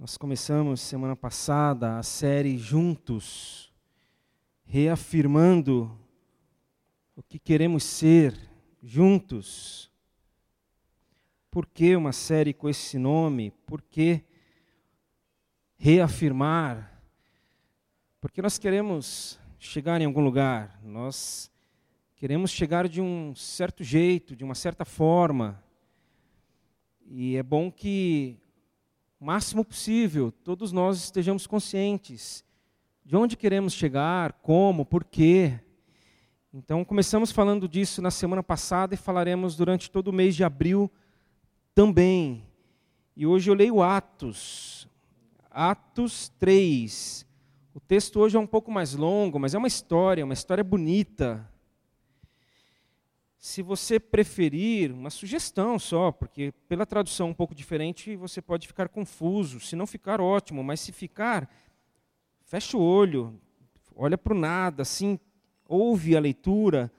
Nós começamos semana passada a série Juntos, reafirmando o que queremos ser juntos. Por que uma série com esse nome? Por que reafirmar? Porque nós queremos chegar em algum lugar, nós queremos chegar de um certo jeito, de uma certa forma. E é bom que o máximo possível, todos nós estejamos conscientes de onde queremos chegar, como, por quê. Então, começamos falando disso na semana passada e falaremos durante todo o mês de abril também. E hoje eu leio Atos, Atos 3. O texto hoje é um pouco mais longo, mas é uma história, uma história bonita se você preferir, uma sugestão só, porque pela tradução um pouco diferente você pode ficar confuso. Se não ficar, ótimo, mas se ficar, fecha o olho, olha para o nada, assim, ouve a leitura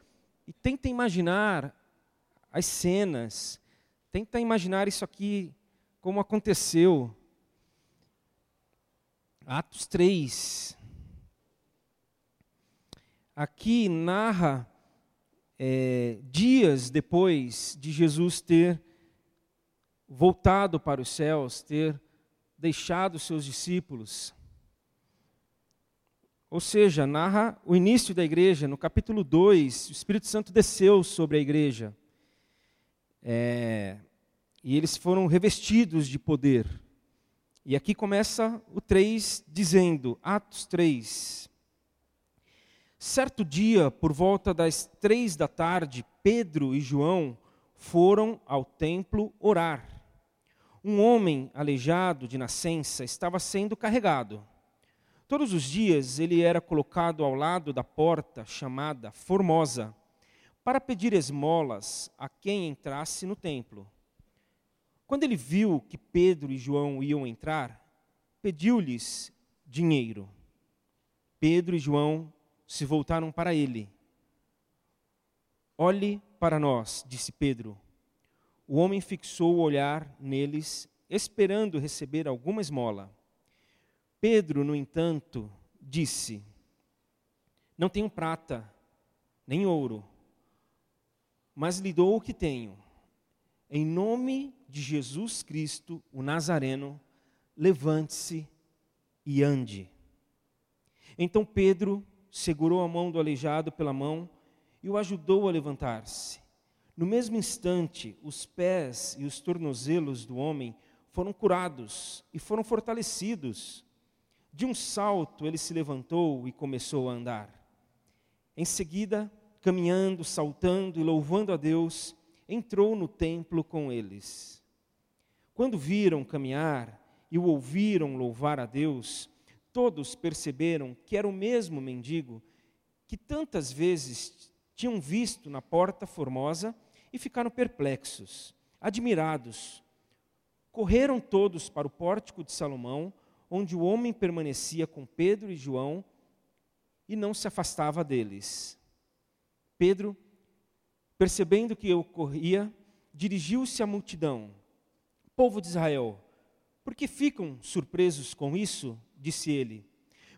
e tenta imaginar as cenas, tenta imaginar isso aqui como aconteceu. Atos 3. Aqui narra é, dias depois de Jesus ter voltado para os céus, ter deixado seus discípulos. Ou seja, narra o início da igreja. No capítulo 2, o Espírito Santo desceu sobre a igreja. É, e eles foram revestidos de poder. E aqui começa o 3 dizendo, Atos 3, Certo dia, por volta das três da tarde, Pedro e João foram ao templo orar. Um homem aleijado de nascença estava sendo carregado. Todos os dias ele era colocado ao lado da porta chamada Formosa, para pedir esmolas a quem entrasse no templo. Quando ele viu que Pedro e João iam entrar, pediu-lhes dinheiro. Pedro e João se voltaram para ele. Olhe para nós, disse Pedro. O homem fixou o olhar neles, esperando receber alguma esmola. Pedro, no entanto, disse: Não tenho prata, nem ouro, mas lhe dou o que tenho. Em nome de Jesus Cristo, o Nazareno, levante-se e ande. Então Pedro segurou a mão do aleijado pela mão e o ajudou a levantar-se. No mesmo instante, os pés e os tornozelos do homem foram curados e foram fortalecidos. De um salto, ele se levantou e começou a andar. Em seguida, caminhando, saltando e louvando a Deus, entrou no templo com eles. Quando viram caminhar e o ouviram louvar a Deus, Todos perceberam que era o mesmo mendigo que tantas vezes tinham visto na porta formosa e ficaram perplexos, admirados. Correram todos para o pórtico de Salomão, onde o homem permanecia com Pedro e João e não se afastava deles. Pedro, percebendo que ocorria, dirigiu-se à multidão: Povo de Israel, por que ficam surpresos com isso? Disse ele,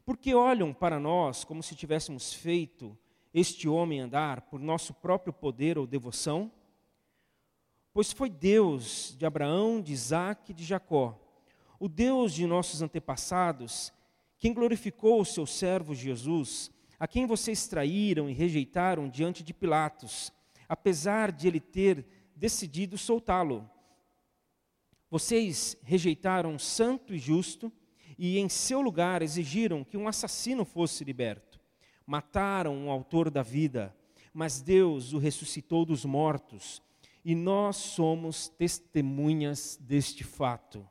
porque olham para nós como se tivéssemos feito este homem andar por nosso próprio poder ou devoção? Pois foi Deus de Abraão, de Isaac e de Jacó, o Deus de nossos antepassados, quem glorificou o seu servo Jesus, a quem vocês traíram e rejeitaram diante de Pilatos, apesar de ele ter decidido soltá-lo. Vocês rejeitaram santo e justo e em seu lugar exigiram que um assassino fosse liberto. Mataram o autor da vida, mas Deus o ressuscitou dos mortos, e nós somos testemunhas deste fato.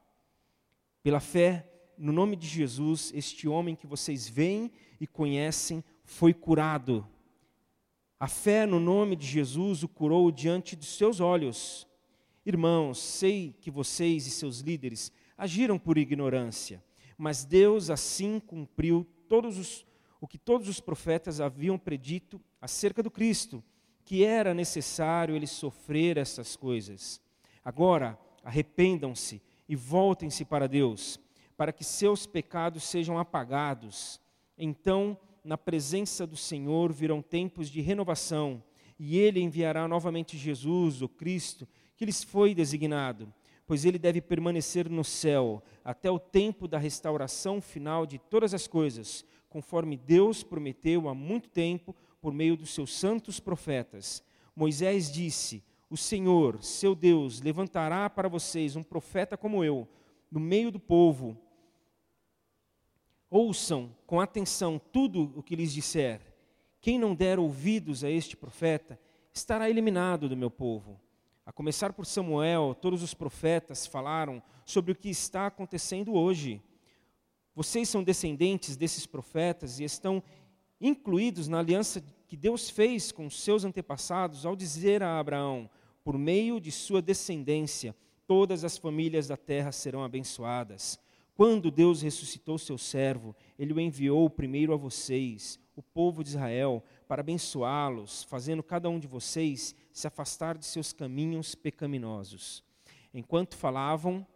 Pela fé, no nome de Jesus, este homem que vocês veem e conhecem foi curado. A fé no nome de Jesus o curou diante de seus olhos. Irmãos, sei que vocês e seus líderes agiram por ignorância mas Deus assim cumpriu todos os, o que todos os profetas haviam predito acerca do Cristo, que era necessário ele sofrer essas coisas. Agora, arrependam-se e voltem-se para Deus, para que seus pecados sejam apagados. Então, na presença do Senhor virão tempos de renovação, e ele enviará novamente Jesus, o Cristo, que lhes foi designado, pois ele deve permanecer no céu até o tempo da restauração final de todas as coisas, conforme Deus prometeu há muito tempo por meio dos seus santos profetas. Moisés disse: O Senhor, seu Deus, levantará para vocês um profeta como eu, no meio do povo. Ouçam com atenção tudo o que lhes disser. Quem não der ouvidos a este profeta estará eliminado do meu povo. A começar por Samuel, todos os profetas falaram sobre o que está acontecendo hoje. Vocês são descendentes desses profetas e estão incluídos na aliança que Deus fez com seus antepassados ao dizer a Abraão: por meio de sua descendência, todas as famílias da terra serão abençoadas. Quando Deus ressuscitou seu servo, ele o enviou primeiro a vocês, o povo de Israel, para abençoá-los, fazendo cada um de vocês se afastar de seus caminhos pecaminosos. Enquanto falavam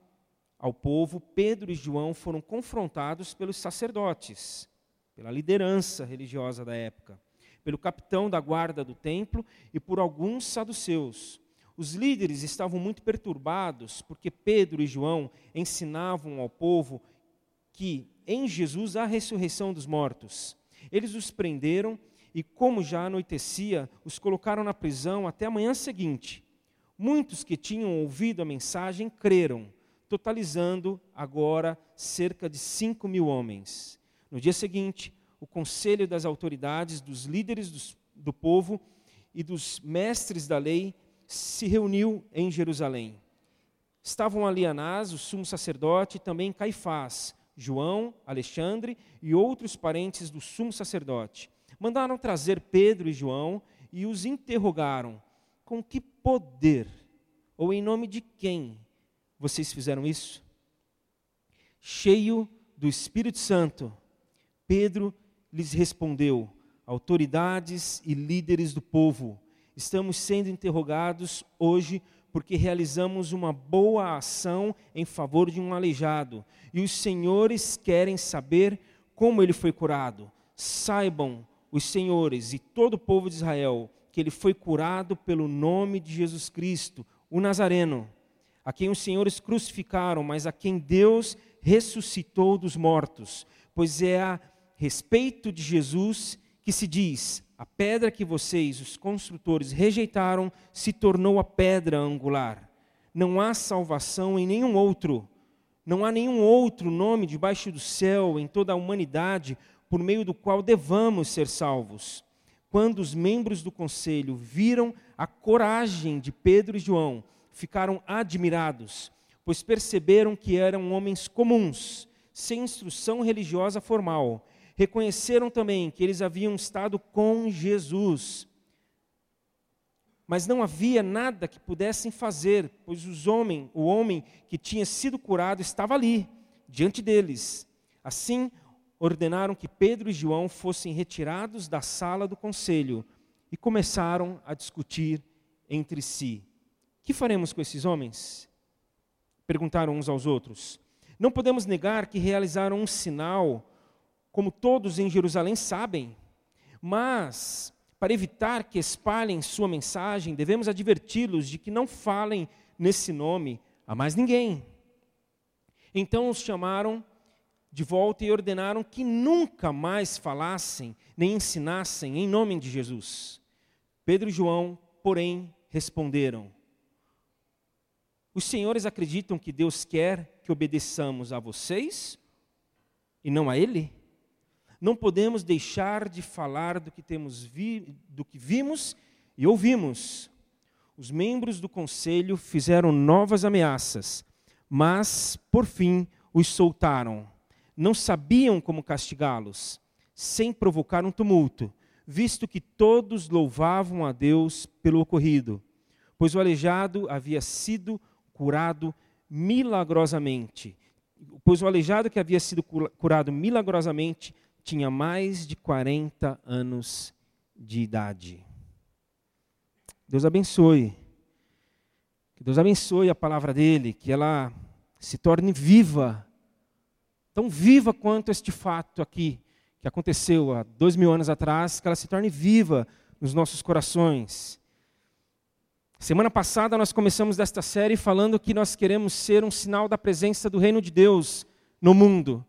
ao povo, Pedro e João foram confrontados pelos sacerdotes pela liderança religiosa da época, pelo capitão da guarda do templo e por alguns saduceus. Os líderes estavam muito perturbados porque Pedro e João ensinavam ao povo que em Jesus há ressurreição dos mortos. Eles os prenderam e, como já anoitecia, os colocaram na prisão até a manhã seguinte. Muitos que tinham ouvido a mensagem creram, totalizando agora cerca de cinco mil homens. No dia seguinte, o conselho das autoridades, dos líderes dos, do povo e dos mestres da lei se reuniu em Jerusalém. Estavam ali Anás, o sumo sacerdote, e também Caifás, João, Alexandre e outros parentes do sumo sacerdote. Mandaram trazer Pedro e João e os interrogaram: Com que poder ou em nome de quem vocês fizeram isso? Cheio do Espírito Santo, Pedro lhes respondeu: Autoridades e líderes do povo, estamos sendo interrogados hoje porque realizamos uma boa ação em favor de um aleijado, e os senhores querem saber como ele foi curado. Saibam os senhores e todo o povo de Israel que ele foi curado pelo nome de Jesus Cristo, o Nazareno, a quem os senhores crucificaram, mas a quem Deus ressuscitou dos mortos, pois é a respeito de Jesus que se diz: a pedra que vocês, os construtores, rejeitaram, se tornou a pedra angular. Não há salvação em nenhum outro. Não há nenhum outro nome debaixo do céu em toda a humanidade por meio do qual devamos ser salvos. Quando os membros do conselho viram a coragem de Pedro e João, ficaram admirados, pois perceberam que eram homens comuns, sem instrução religiosa formal reconheceram também que eles haviam estado com Jesus. Mas não havia nada que pudessem fazer, pois os homem, o homem que tinha sido curado estava ali, diante deles. Assim, ordenaram que Pedro e João fossem retirados da sala do conselho e começaram a discutir entre si: Que faremos com esses homens? Perguntaram uns aos outros. Não podemos negar que realizaram um sinal como todos em Jerusalém sabem. Mas, para evitar que espalhem sua mensagem, devemos adverti-los de que não falem nesse nome a mais ninguém. Então os chamaram de volta e ordenaram que nunca mais falassem nem ensinassem em nome de Jesus. Pedro e João, porém, responderam: Os senhores acreditam que Deus quer que obedeçamos a vocês e não a Ele? não podemos deixar de falar do que temos vi, do que vimos e ouvimos. Os membros do conselho fizeram novas ameaças, mas por fim os soltaram. Não sabiam como castigá-los, sem provocar um tumulto, visto que todos louvavam a Deus pelo ocorrido, pois o aleijado havia sido curado milagrosamente. Pois o aleijado que havia sido curado milagrosamente tinha mais de 40 anos de idade. Deus abençoe. Que Deus abençoe a palavra dele, que ela se torne viva tão viva quanto este fato aqui, que aconteceu há dois mil anos atrás, que ela se torne viva nos nossos corações. Semana passada nós começamos desta série falando que nós queremos ser um sinal da presença do reino de Deus no mundo.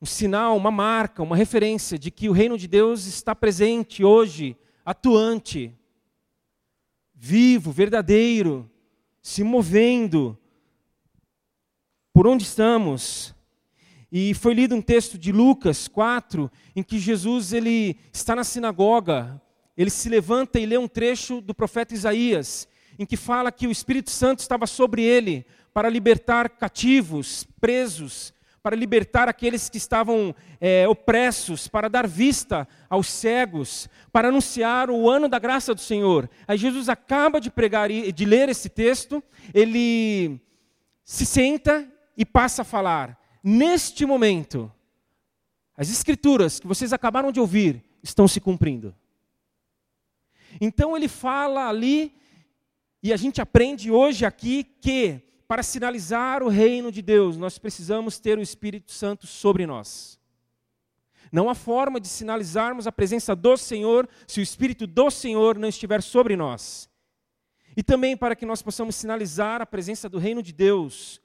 Um sinal, uma marca, uma referência de que o reino de Deus está presente hoje, atuante, vivo, verdadeiro, se movendo por onde estamos. E foi lido um texto de Lucas 4, em que Jesus ele está na sinagoga, ele se levanta e lê um trecho do profeta Isaías, em que fala que o Espírito Santo estava sobre ele para libertar cativos, presos, para libertar aqueles que estavam é, opressos, para dar vista aos cegos, para anunciar o ano da graça do Senhor. Aí Jesus acaba de pregar, de ler esse texto, ele se senta e passa a falar. Neste momento, as escrituras que vocês acabaram de ouvir estão se cumprindo. Então ele fala ali, e a gente aprende hoje aqui que, para sinalizar o reino de Deus, nós precisamos ter o Espírito Santo sobre nós. Não há forma de sinalizarmos a presença do Senhor se o Espírito do Senhor não estiver sobre nós. E também para que nós possamos sinalizar a presença do reino de Deus,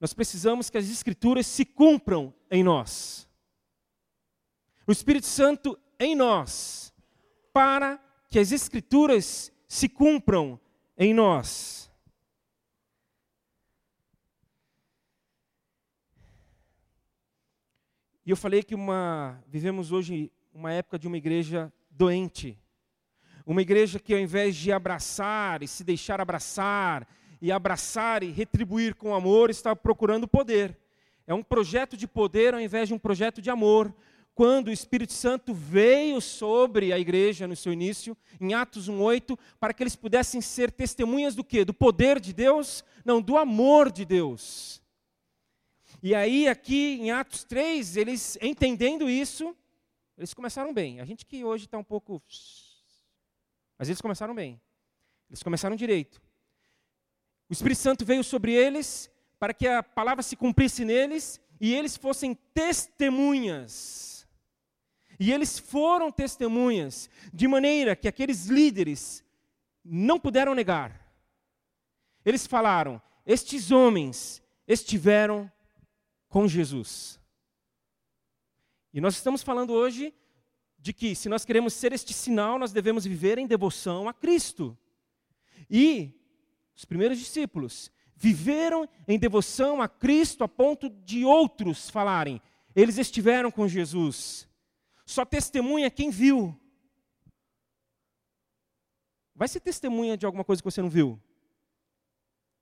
nós precisamos que as Escrituras se cumpram em nós. O Espírito Santo em nós, para que as Escrituras se cumpram em nós. E eu falei que uma, vivemos hoje uma época de uma igreja doente. Uma igreja que ao invés de abraçar e se deixar abraçar, e abraçar e retribuir com amor, está procurando poder. É um projeto de poder ao invés de um projeto de amor. Quando o Espírito Santo veio sobre a igreja no seu início, em Atos 1:8, para que eles pudessem ser testemunhas do quê? Do poder de Deus? Não, do amor de Deus. E aí aqui em Atos 3, eles entendendo isso, eles começaram bem. A gente que hoje está um pouco mas eles começaram bem. Eles começaram direito. O Espírito Santo veio sobre eles para que a palavra se cumprisse neles e eles fossem testemunhas. E eles foram testemunhas, de maneira que aqueles líderes não puderam negar. Eles falaram: estes homens estiveram com Jesus. E nós estamos falando hoje de que, se nós queremos ser este sinal, nós devemos viver em devoção a Cristo. E os primeiros discípulos, viveram em devoção a Cristo a ponto de outros falarem: eles estiveram com Jesus. Só testemunha quem viu. Vai ser testemunha de alguma coisa que você não viu?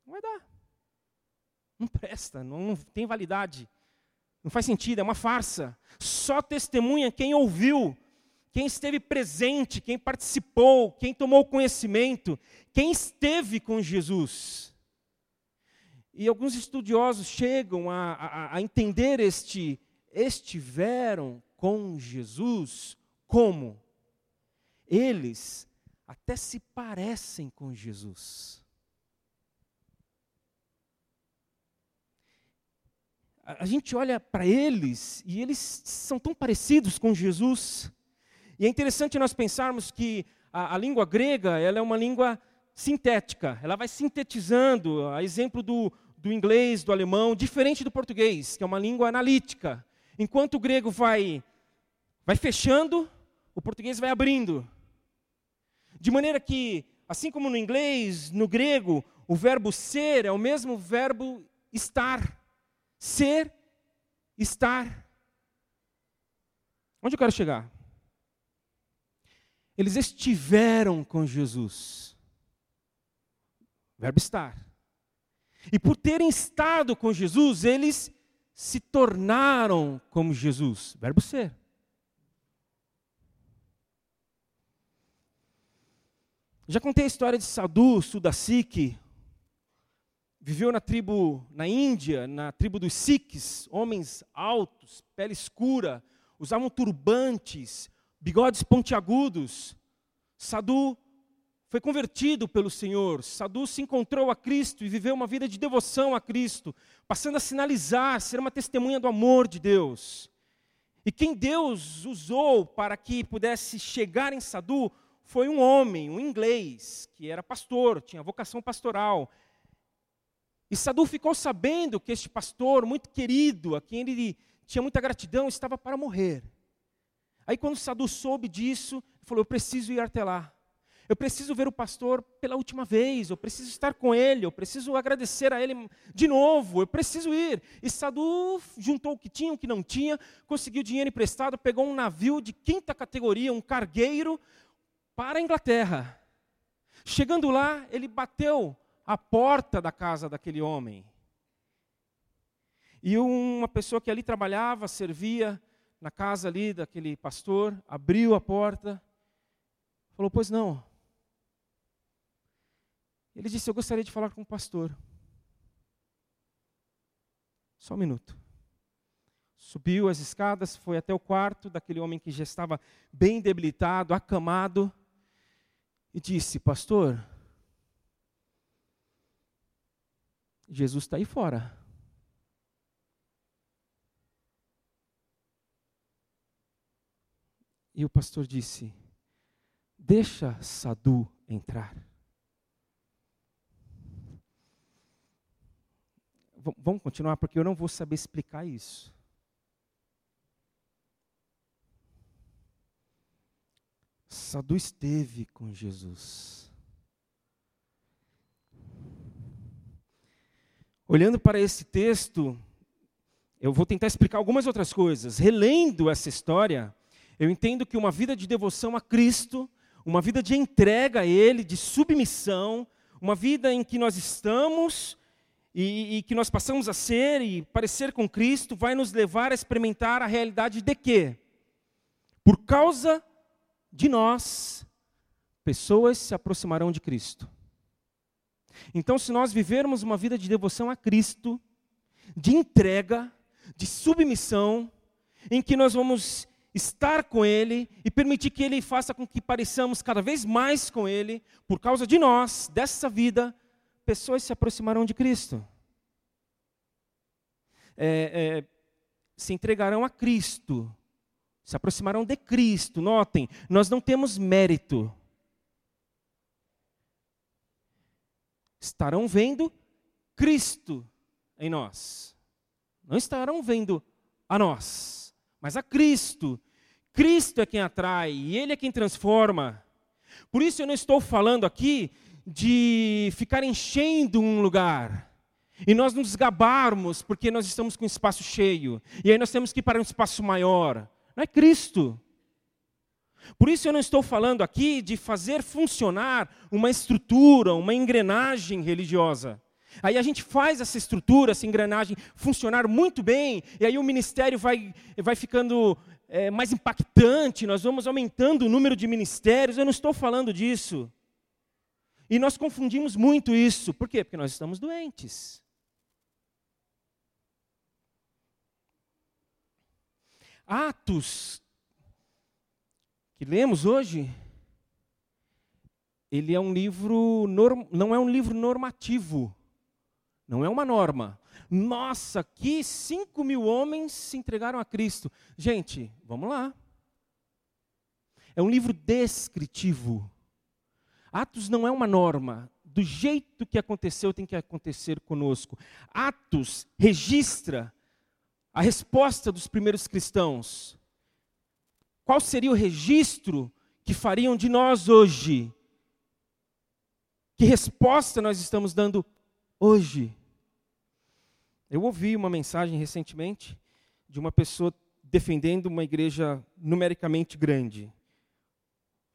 Não vai dar. Não presta, não, não tem validade. Não faz sentido, é uma farsa. Só testemunha quem ouviu quem esteve presente, quem participou, quem tomou conhecimento, quem esteve com Jesus. E alguns estudiosos chegam a, a, a entender este estiveram com Jesus como eles até se parecem com Jesus. A gente olha para eles e eles são tão parecidos com Jesus. E é interessante nós pensarmos que a, a língua grega ela é uma língua sintética, ela vai sintetizando, a exemplo do, do inglês, do alemão, diferente do português, que é uma língua analítica. Enquanto o grego vai, vai fechando, o português vai abrindo. De maneira que, assim como no inglês, no grego, o verbo ser é o mesmo verbo estar. Ser, estar. Onde eu quero chegar? Eles estiveram com Jesus. Verbo estar. E por terem estado com Jesus, eles se tornaram como Jesus. Verbo ser. Já contei a história de Sadhu Sudasik, viveu na tribo na Índia, na tribo dos Sikhs, homens altos, pele escura, usavam turbantes, bigodes pontiagudos. Sadhu foi convertido pelo Senhor. Sadu se encontrou a Cristo e viveu uma vida de devoção a Cristo, passando a sinalizar, ser uma testemunha do amor de Deus. E quem Deus usou para que pudesse chegar em Sadu foi um homem, um inglês, que era pastor, tinha vocação pastoral. E Sadu ficou sabendo que este pastor, muito querido, a quem ele tinha muita gratidão, estava para morrer. Aí, quando Sadu soube disso, falou: Eu preciso ir até lá. Eu preciso ver o pastor pela última vez, eu preciso estar com ele, eu preciso agradecer a ele de novo, eu preciso ir. E Sadu juntou o que tinha, o que não tinha, conseguiu dinheiro emprestado, pegou um navio de quinta categoria, um cargueiro, para a Inglaterra. Chegando lá, ele bateu a porta da casa daquele homem. E uma pessoa que ali trabalhava, servia na casa ali daquele pastor, abriu a porta, falou: Pois não. Ele disse: Eu gostaria de falar com o pastor. Só um minuto. Subiu as escadas, foi até o quarto daquele homem que já estava bem debilitado, acamado, e disse: Pastor, Jesus está aí fora. E o pastor disse: Deixa Sadu entrar. V vamos continuar, porque eu não vou saber explicar isso. Sadu esteve com Jesus. Olhando para esse texto, eu vou tentar explicar algumas outras coisas. Relendo essa história, eu entendo que uma vida de devoção a Cristo, uma vida de entrega a Ele, de submissão, uma vida em que nós estamos e, e, que nós passamos a ser e parecer com Cristo, vai nos levar a experimentar a realidade de que, por causa de nós, pessoas se aproximarão de Cristo. Então, se nós vivermos uma vida de devoção a Cristo, de entrega, de submissão, em que nós vamos estar com Ele e permitir que Ele faça com que pareçamos cada vez mais com Ele, por causa de nós, dessa vida, pessoas se aproximarão de Cristo. É, é, se entregarão a Cristo, se aproximarão de Cristo. Notem, nós não temos mérito estarão vendo Cristo em nós. Não estarão vendo a nós, mas a Cristo. Cristo é quem atrai e Ele é quem transforma. Por isso eu não estou falando aqui de ficar enchendo um lugar e nós nos gabarmos porque nós estamos com um espaço cheio e aí nós temos que ir para um espaço maior. Não é Cristo. Por isso eu não estou falando aqui de fazer funcionar uma estrutura, uma engrenagem religiosa. Aí a gente faz essa estrutura, essa engrenagem funcionar muito bem, e aí o ministério vai, vai ficando é, mais impactante, nós vamos aumentando o número de ministérios. Eu não estou falando disso. E nós confundimos muito isso. Por quê? Porque nós estamos doentes. Atos que lemos hoje, ele é um livro, não é um livro normativo, não é uma norma. Nossa, aqui 5 mil homens se entregaram a Cristo. Gente, vamos lá. É um livro descritivo. Atos não é uma norma. Do jeito que aconteceu, tem que acontecer conosco. Atos registra a resposta dos primeiros cristãos qual seria o registro que fariam de nós hoje? Que resposta nós estamos dando hoje? Eu ouvi uma mensagem recentemente de uma pessoa defendendo uma igreja numericamente grande.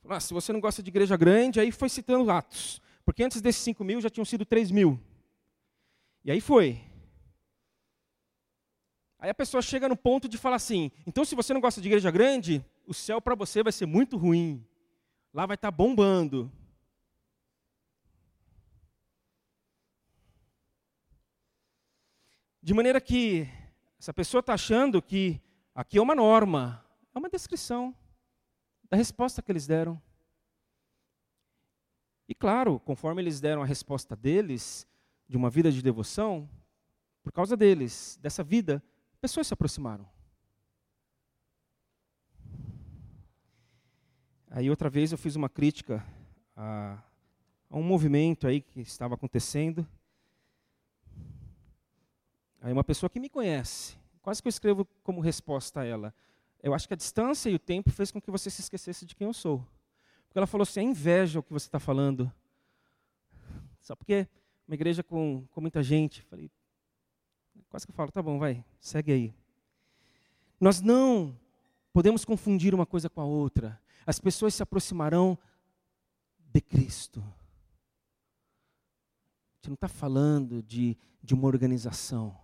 Ah, se você não gosta de igreja grande, aí foi citando Atos. Porque antes desses 5 mil já tinham sido 3 mil. E aí foi. Aí a pessoa chega no ponto de falar assim: então se você não gosta de igreja grande, o céu para você vai ser muito ruim. Lá vai estar tá bombando. De maneira que essa pessoa está achando que aqui é uma norma, é uma descrição da resposta que eles deram. E claro, conforme eles deram a resposta deles, de uma vida de devoção, por causa deles, dessa vida, pessoas se aproximaram. Aí outra vez eu fiz uma crítica a, a um movimento aí que estava acontecendo. Aí uma pessoa que me conhece, quase que eu escrevo como resposta a ela. Eu acho que a distância e o tempo fez com que você se esquecesse de quem eu sou. Porque ela falou assim: é inveja o que você está falando. Só porque uma igreja com, com muita gente. Falei, quase que eu falo, tá bom, vai, segue aí. Nós não podemos confundir uma coisa com a outra. As pessoas se aproximarão de Cristo. A gente não está falando de, de uma organização.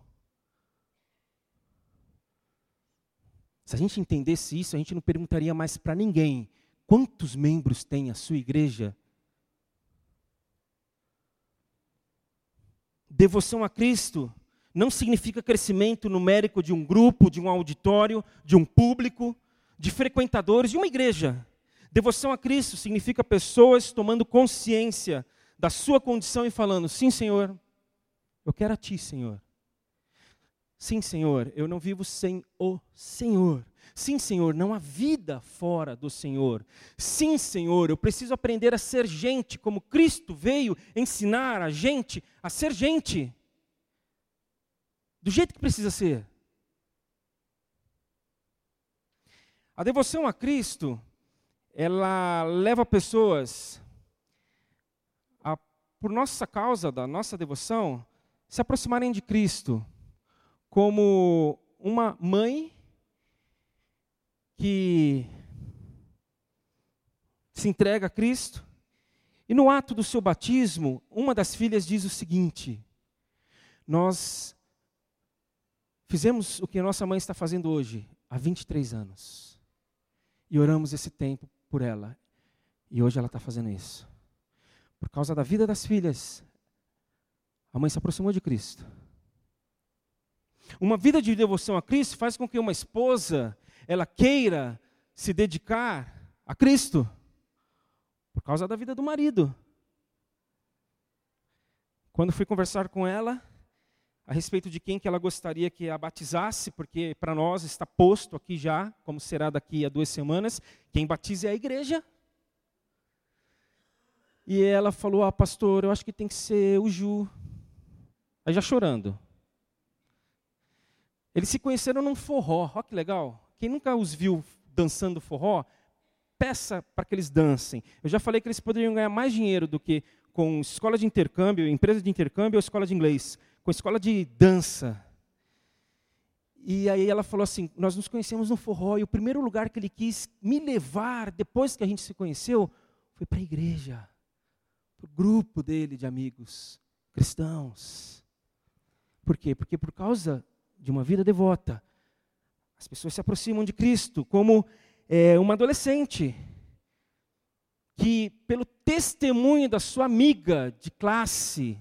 Se a gente entendesse isso, a gente não perguntaria mais para ninguém quantos membros tem a sua igreja. Devoção a Cristo não significa crescimento numérico de um grupo, de um auditório, de um público, de frequentadores de uma igreja. Devoção a Cristo significa pessoas tomando consciência da sua condição e falando: sim, Senhor, eu quero a Ti, Senhor. Sim, Senhor, eu não vivo sem o Senhor. Sim, Senhor, não há vida fora do Senhor. Sim, Senhor, eu preciso aprender a ser gente, como Cristo veio ensinar a gente a ser gente. Do jeito que precisa ser. A devoção a Cristo, ela leva pessoas a, por nossa causa, da nossa devoção, se aproximarem de Cristo como uma mãe que se entrega a Cristo. E no ato do seu batismo, uma das filhas diz o seguinte: Nós fizemos o que a nossa mãe está fazendo hoje, há 23 anos. E oramos esse tempo por ela. E hoje ela está fazendo isso. Por causa da vida das filhas, a mãe se aproximou de Cristo. Uma vida de devoção a Cristo faz com que uma esposa ela queira se dedicar a Cristo por causa da vida do marido. Quando fui conversar com ela a respeito de quem que ela gostaria que a batizasse, porque para nós está posto aqui já, como será daqui a duas semanas, quem batiza é a igreja. E ela falou: Ah, pastor, eu acho que tem que ser o Ju. Aí já chorando. Eles se conheceram num forró, olha que legal. Quem nunca os viu dançando forró, peça para que eles dancem. Eu já falei que eles poderiam ganhar mais dinheiro do que com escola de intercâmbio, empresa de intercâmbio ou escola de inglês, com escola de dança. E aí ela falou assim: Nós nos conhecemos no forró, e o primeiro lugar que ele quis me levar, depois que a gente se conheceu, foi para a igreja, para o grupo dele de amigos cristãos. Por quê? Porque por causa de uma vida devota, as pessoas se aproximam de Cristo como é, uma adolescente que, pelo testemunho da sua amiga de classe,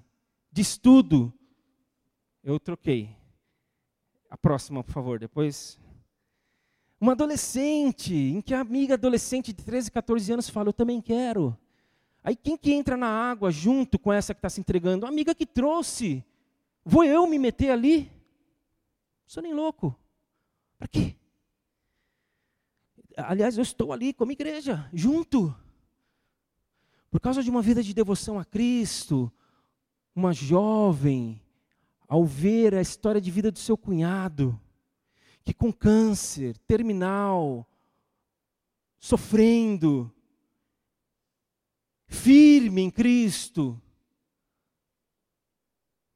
de estudo, eu troquei. A próxima, por favor, depois. Uma adolescente, em que a amiga adolescente de 13, 14 anos fala: Eu também quero. Aí quem que entra na água junto com essa que está se entregando? A amiga que trouxe. Vou eu me meter ali? Sou nem louco. Para quê? Aliás, eu estou ali como igreja, junto. Por causa de uma vida de devoção a Cristo, uma jovem, ao ver a história de vida do seu cunhado, que com câncer terminal, sofrendo, firme em Cristo,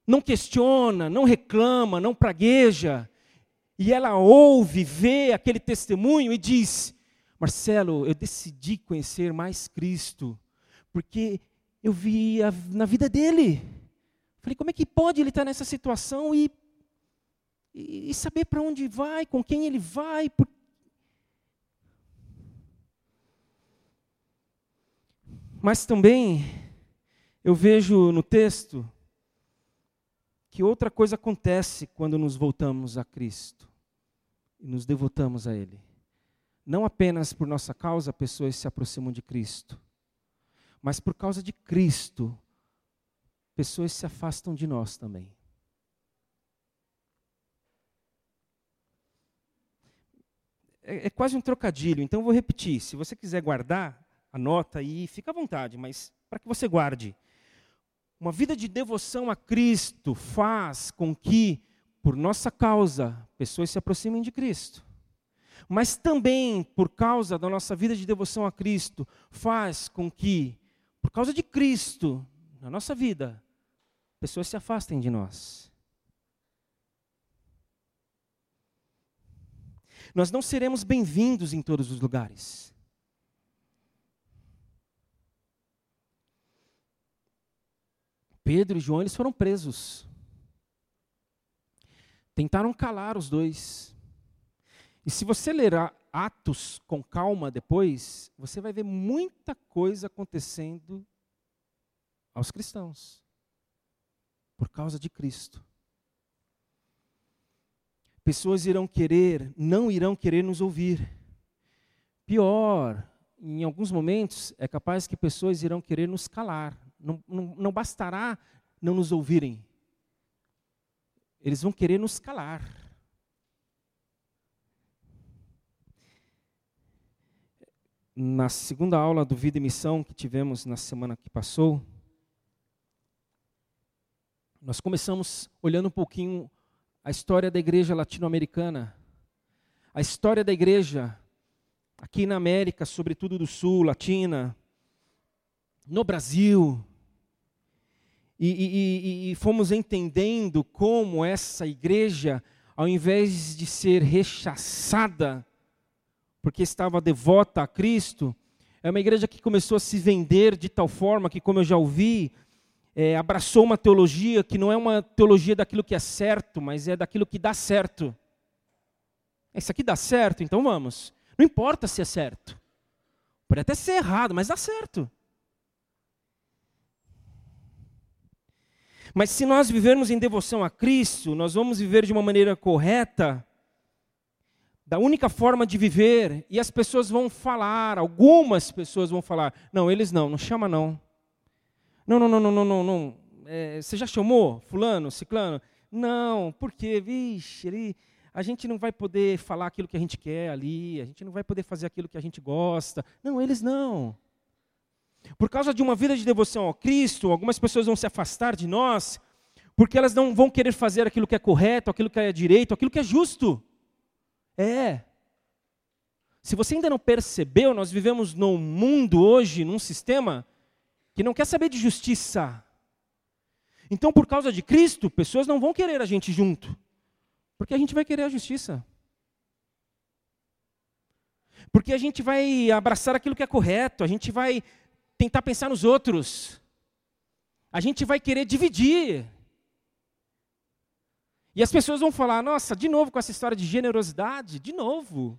não questiona, não reclama, não pragueja, e ela ouve, vê aquele testemunho e diz: Marcelo, eu decidi conhecer mais Cristo, porque eu vi a, na vida dele. Falei, como é que pode ele estar nessa situação e, e, e saber para onde vai, com quem ele vai? Por... Mas também eu vejo no texto que outra coisa acontece quando nos voltamos a Cristo e nos devotamos a Ele. Não apenas por nossa causa pessoas se aproximam de Cristo, Mas por causa de Cristo, pessoas se afastam de nós também. É, é quase um trocadilho, então eu vou repetir. Se você quiser guardar, anota aí, fica à vontade, mas para que você guarde. Uma vida de devoção a Cristo faz com que, por nossa causa, pessoas se aproximem de Cristo. Mas também, por causa da nossa vida de devoção a Cristo, faz com que, por causa de Cristo, na nossa vida, pessoas se afastem de nós. Nós não seremos bem-vindos em todos os lugares. Pedro e João eles foram presos. Tentaram calar os dois. E se você ler Atos com calma depois, você vai ver muita coisa acontecendo aos cristãos por causa de Cristo. Pessoas irão querer, não irão querer nos ouvir. Pior, em alguns momentos, é capaz que pessoas irão querer nos calar, não, não, não bastará não nos ouvirem. Eles vão querer nos calar. Na segunda aula do Vida e Missão que tivemos na semana que passou, nós começamos olhando um pouquinho a história da igreja latino-americana, a história da igreja aqui na América, sobretudo do Sul, Latina, no Brasil, e, e, e, fomos entendendo como essa igreja, ao invés de ser rechaçada, porque estava devota a Cristo, é uma igreja que começou a se vender de tal forma que, como eu já ouvi, é, abraçou uma teologia que não é uma teologia daquilo que é certo, mas é daquilo que dá certo. Isso aqui dá certo, então vamos. Não importa se é certo. Pode até ser errado, mas dá certo. Mas se nós vivermos em devoção a Cristo, nós vamos viver de uma maneira correta, da única forma de viver, e as pessoas vão falar, algumas pessoas vão falar: não, eles não, não chama não. Não, não, não, não, não, não. não. É, você já chamou Fulano, Ciclano? Não, porque, vixe, ele, a gente não vai poder falar aquilo que a gente quer ali, a gente não vai poder fazer aquilo que a gente gosta. Não, eles não. Por causa de uma vida de devoção ao Cristo, algumas pessoas vão se afastar de nós, porque elas não vão querer fazer aquilo que é correto, aquilo que é direito, aquilo que é justo. É. Se você ainda não percebeu, nós vivemos num mundo hoje, num sistema, que não quer saber de justiça. Então, por causa de Cristo, pessoas não vão querer a gente junto, porque a gente vai querer a justiça. Porque a gente vai abraçar aquilo que é correto, a gente vai tentar pensar nos outros. A gente vai querer dividir. E as pessoas vão falar: nossa, de novo com essa história de generosidade, de novo.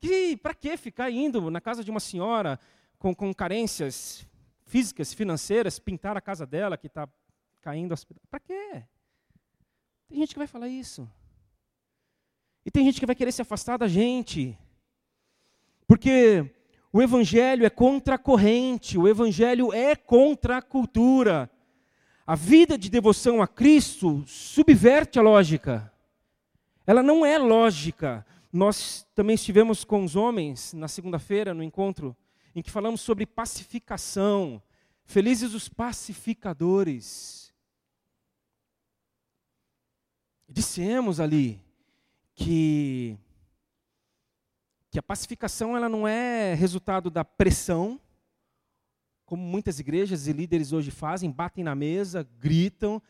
Que para que ficar indo na casa de uma senhora com, com carências físicas, financeiras, pintar a casa dela que está caindo? Para quê? Tem gente que vai falar isso. E tem gente que vai querer se afastar da gente. Porque o evangelho é contra a corrente, o evangelho é contra a cultura. A vida de devoção a Cristo subverte a lógica. Ela não é lógica. Nós também estivemos com os homens na segunda-feira no encontro em que falamos sobre pacificação. Felizes os pacificadores. Dissemos ali que que a pacificação ela não é resultado da pressão, como muitas igrejas e líderes hoje fazem, batem na mesa, gritam,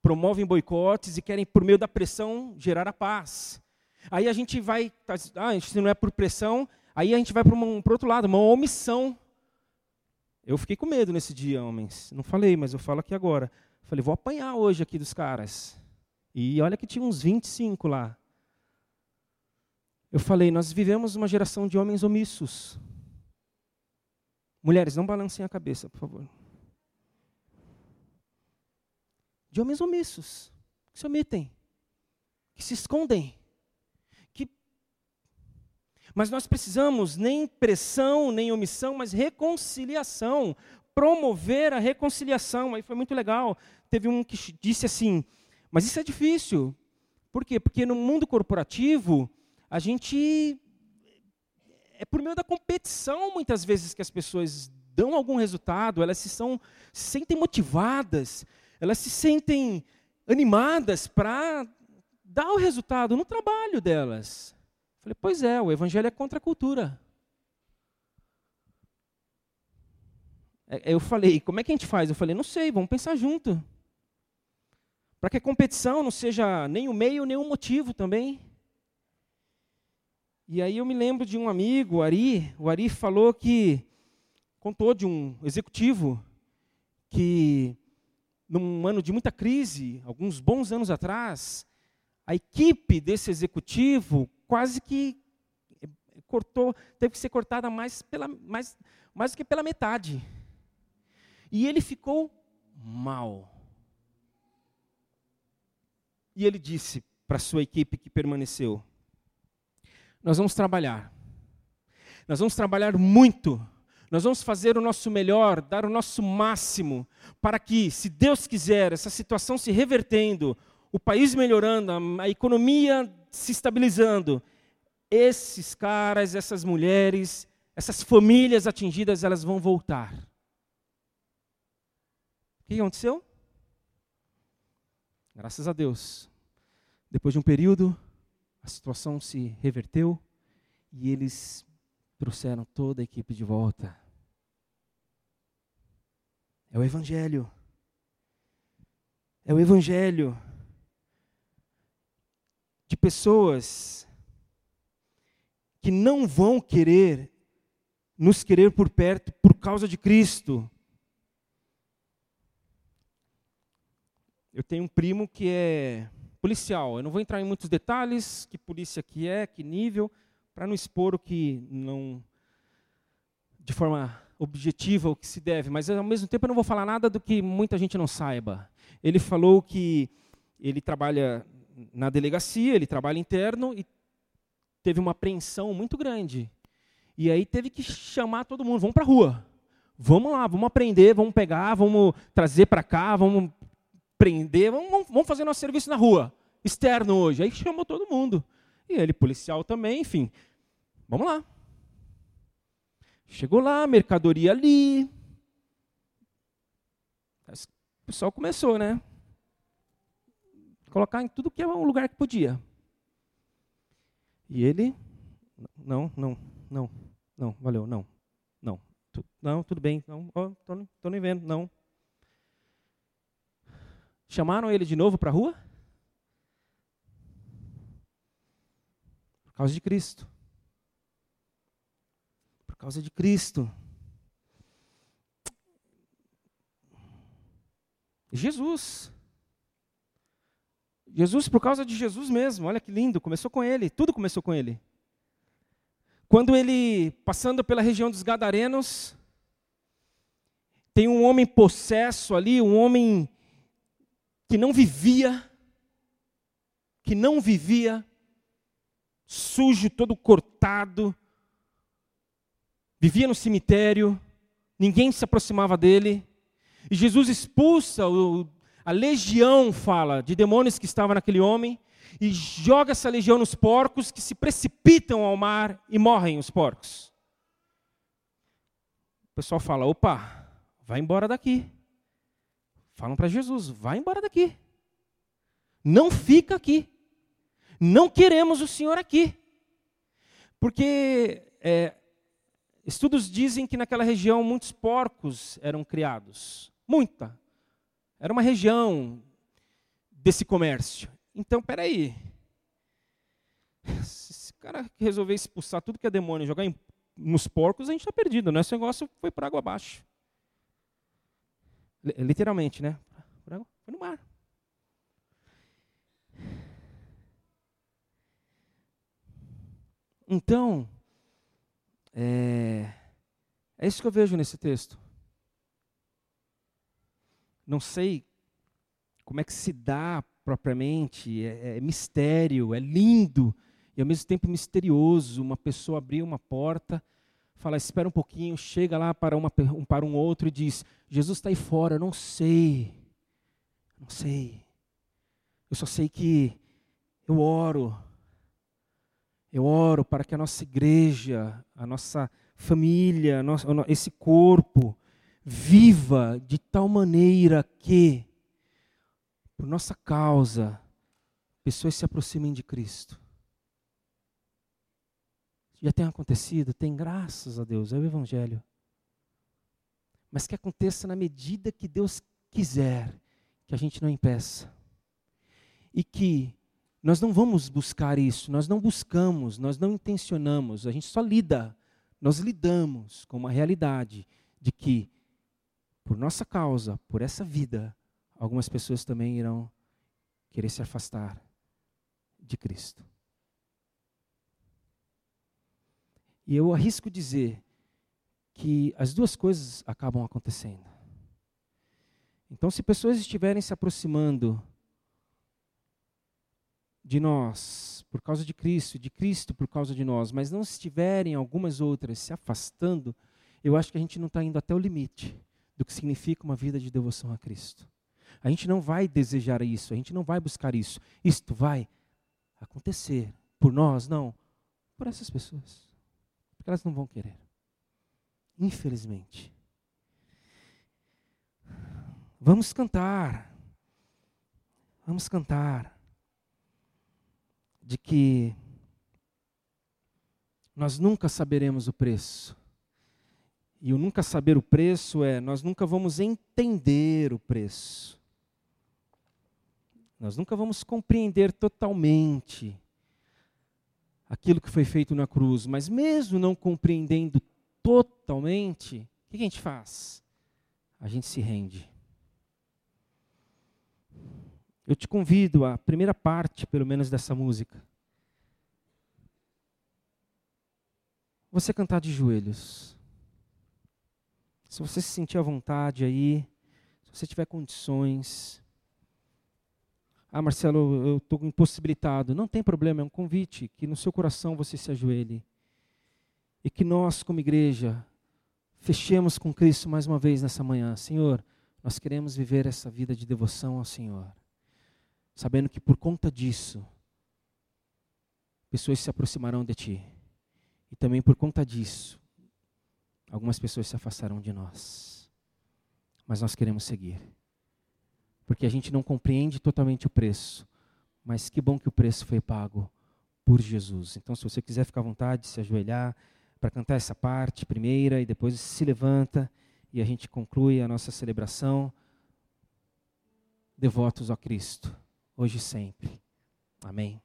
promovem boicotes e querem, por meio da pressão, gerar a paz. Aí a gente vai, tá, ah, se não é por pressão, aí a gente vai para um outro lado, uma omissão. Eu fiquei com medo nesse dia, homens. Não falei, mas eu falo aqui agora. Falei, vou apanhar hoje aqui dos caras. E olha que tinha uns 25 lá. Eu falei, nós vivemos uma geração de homens omissos. Mulheres, não balancem a cabeça, por favor. De homens omissos, que se omitem, que se escondem. Que... Mas nós precisamos nem pressão, nem omissão, mas reconciliação. promover a reconciliação. Aí foi muito legal. Teve um que disse assim: mas isso é difícil. Por quê? Porque no mundo corporativo, a gente. É por meio da competição, muitas vezes, que as pessoas dão algum resultado, elas se, são, se sentem motivadas, elas se sentem animadas para dar o resultado no trabalho delas. Falei, pois é, o evangelho é contra a cultura. É, eu falei, como é que a gente faz? Eu falei, não sei, vamos pensar junto. Para que a competição não seja nem o meio, nem o motivo também. E aí eu me lembro de um amigo, o Ari, o Ari falou que, contou de um executivo que, num ano de muita crise, alguns bons anos atrás, a equipe desse executivo quase que cortou, teve que ser cortada mais, pela, mais, mais do que pela metade. E ele ficou mal. E ele disse para sua equipe que permaneceu: Nós vamos trabalhar. Nós vamos trabalhar muito. Nós vamos fazer o nosso melhor, dar o nosso máximo, para que, se Deus quiser, essa situação se revertendo, o país melhorando, a, economia se estabilizando, esses caras, essas mulheres, essas famílias atingidas, elas vão voltar. O que aconteceu? Graças a Deus. Depois de um período, a situação se reverteu e eles trouxeram toda a equipe de volta. É o Evangelho. É o Evangelho de pessoas que não vão querer nos querer por perto por causa de Cristo, Eu tenho um primo que é policial. Eu não vou entrar em muitos detalhes, que polícia que é, que nível, para não expor o que não de forma objetiva o que se deve, mas ao mesmo tempo eu não vou falar nada do que muita gente não saiba. Ele falou que ele trabalha na delegacia, ele trabalha interno e teve uma apreensão muito grande. E aí teve que chamar todo mundo, vamos para a rua. Vamos lá, vamos aprender, vamos pegar, vamos trazer para cá, vamos prender, vamos, vamos fazer nosso serviço na rua, externo hoje. Aí chamou todo mundo. E ele, policial também, enfim. Vamos lá. Chegou lá, mercadoria ali. O pessoal começou, né? Colocar em tudo que é um lugar que podia. E ele, não, não, não, não, valeu, não, não, tu, não, tudo bem, não, oh, tô, tô nem vendo, não, Chamaram ele de novo para a rua? Por causa de Cristo. Por causa de Cristo. Jesus. Jesus, por causa de Jesus mesmo, olha que lindo, começou com ele, tudo começou com ele. Quando ele, passando pela região dos Gadarenos, tem um homem possesso ali, um homem que não vivia, que não vivia, sujo, todo cortado, vivia no cemitério, ninguém se aproximava dele, e Jesus expulsa o, a legião, fala, de demônios que estava naquele homem, e joga essa legião nos porcos que se precipitam ao mar e morrem os porcos. O pessoal fala: opa, vai embora daqui. Falam para Jesus: vai embora daqui. Não fica aqui. Não queremos o Senhor aqui. Porque é, estudos dizem que naquela região muitos porcos eram criados. Muita. Era uma região desse comércio. Então, peraí. Se esse cara resolver expulsar tudo que é demônio e jogar em, nos porcos, a gente está perdido. Né? Esse negócio foi para água abaixo. Literalmente, né? Foi no mar. Então, é, é isso que eu vejo nesse texto. Não sei como é que se dá propriamente, é, é, mistério, é lindo e ao mesmo tempo misterioso. Uma pessoa abrir uma porta, fala, espera um pouquinho, chega lá para, uma, um, para um outro e diz: Jesus está aí fora, eu não sei. Não sei. Eu só sei que eu oro. Eu oro para que a nossa igreja, a nossa família, esse corpo, viva de tal maneira que, por nossa causa, pessoas se aproximem de Cristo. Já tem acontecido? Tem, graças a Deus, é o Evangelho. Mas que aconteça na medida que Deus quiser, que a gente não impeça. E que nós não vamos buscar isso, nós não buscamos, nós não intencionamos, a gente só lida, nós lidamos com uma realidade de que por nossa causa, por essa vida, algumas pessoas também irão querer se afastar de Cristo. E eu arrisco dizer que as duas coisas acabam acontecendo. Então, se pessoas estiverem se aproximando de nós por causa de Cristo, de Cristo por causa de nós, mas não estiverem algumas outras se afastando, eu acho que a gente não está indo até o limite do que significa uma vida de devoção a Cristo. A gente não vai desejar isso, a gente não vai buscar isso. Isto vai acontecer por nós, não, por essas pessoas. Porque elas não vão querer. Infelizmente. Vamos cantar. Vamos cantar. De que nós nunca saberemos o preço e o nunca saber o preço é nós nunca vamos entender o preço. Nós nunca vamos compreender totalmente aquilo que foi feito na cruz, mas mesmo não compreendendo totalmente, o que a gente faz? A gente se rende. Eu te convido à primeira parte, pelo menos, dessa música. Você cantar de joelhos. Se você se sentir à vontade aí, se você tiver condições. Ah, Marcelo, eu estou impossibilitado. Não tem problema, é um convite que no seu coração você se ajoelhe. E que nós, como igreja, fechemos com Cristo mais uma vez nessa manhã. Senhor, nós queremos viver essa vida de devoção ao Senhor. Sabendo que por conta disso, pessoas se aproximarão de Ti. E também por conta disso, algumas pessoas se afastarão de nós. Mas nós queremos seguir. Porque a gente não compreende totalmente o preço. Mas que bom que o preço foi pago por Jesus. Então, se você quiser ficar à vontade, se ajoelhar para cantar essa parte primeira e depois se levanta e a gente conclui a nossa celebração devotos a Cristo, hoje e sempre. Amém.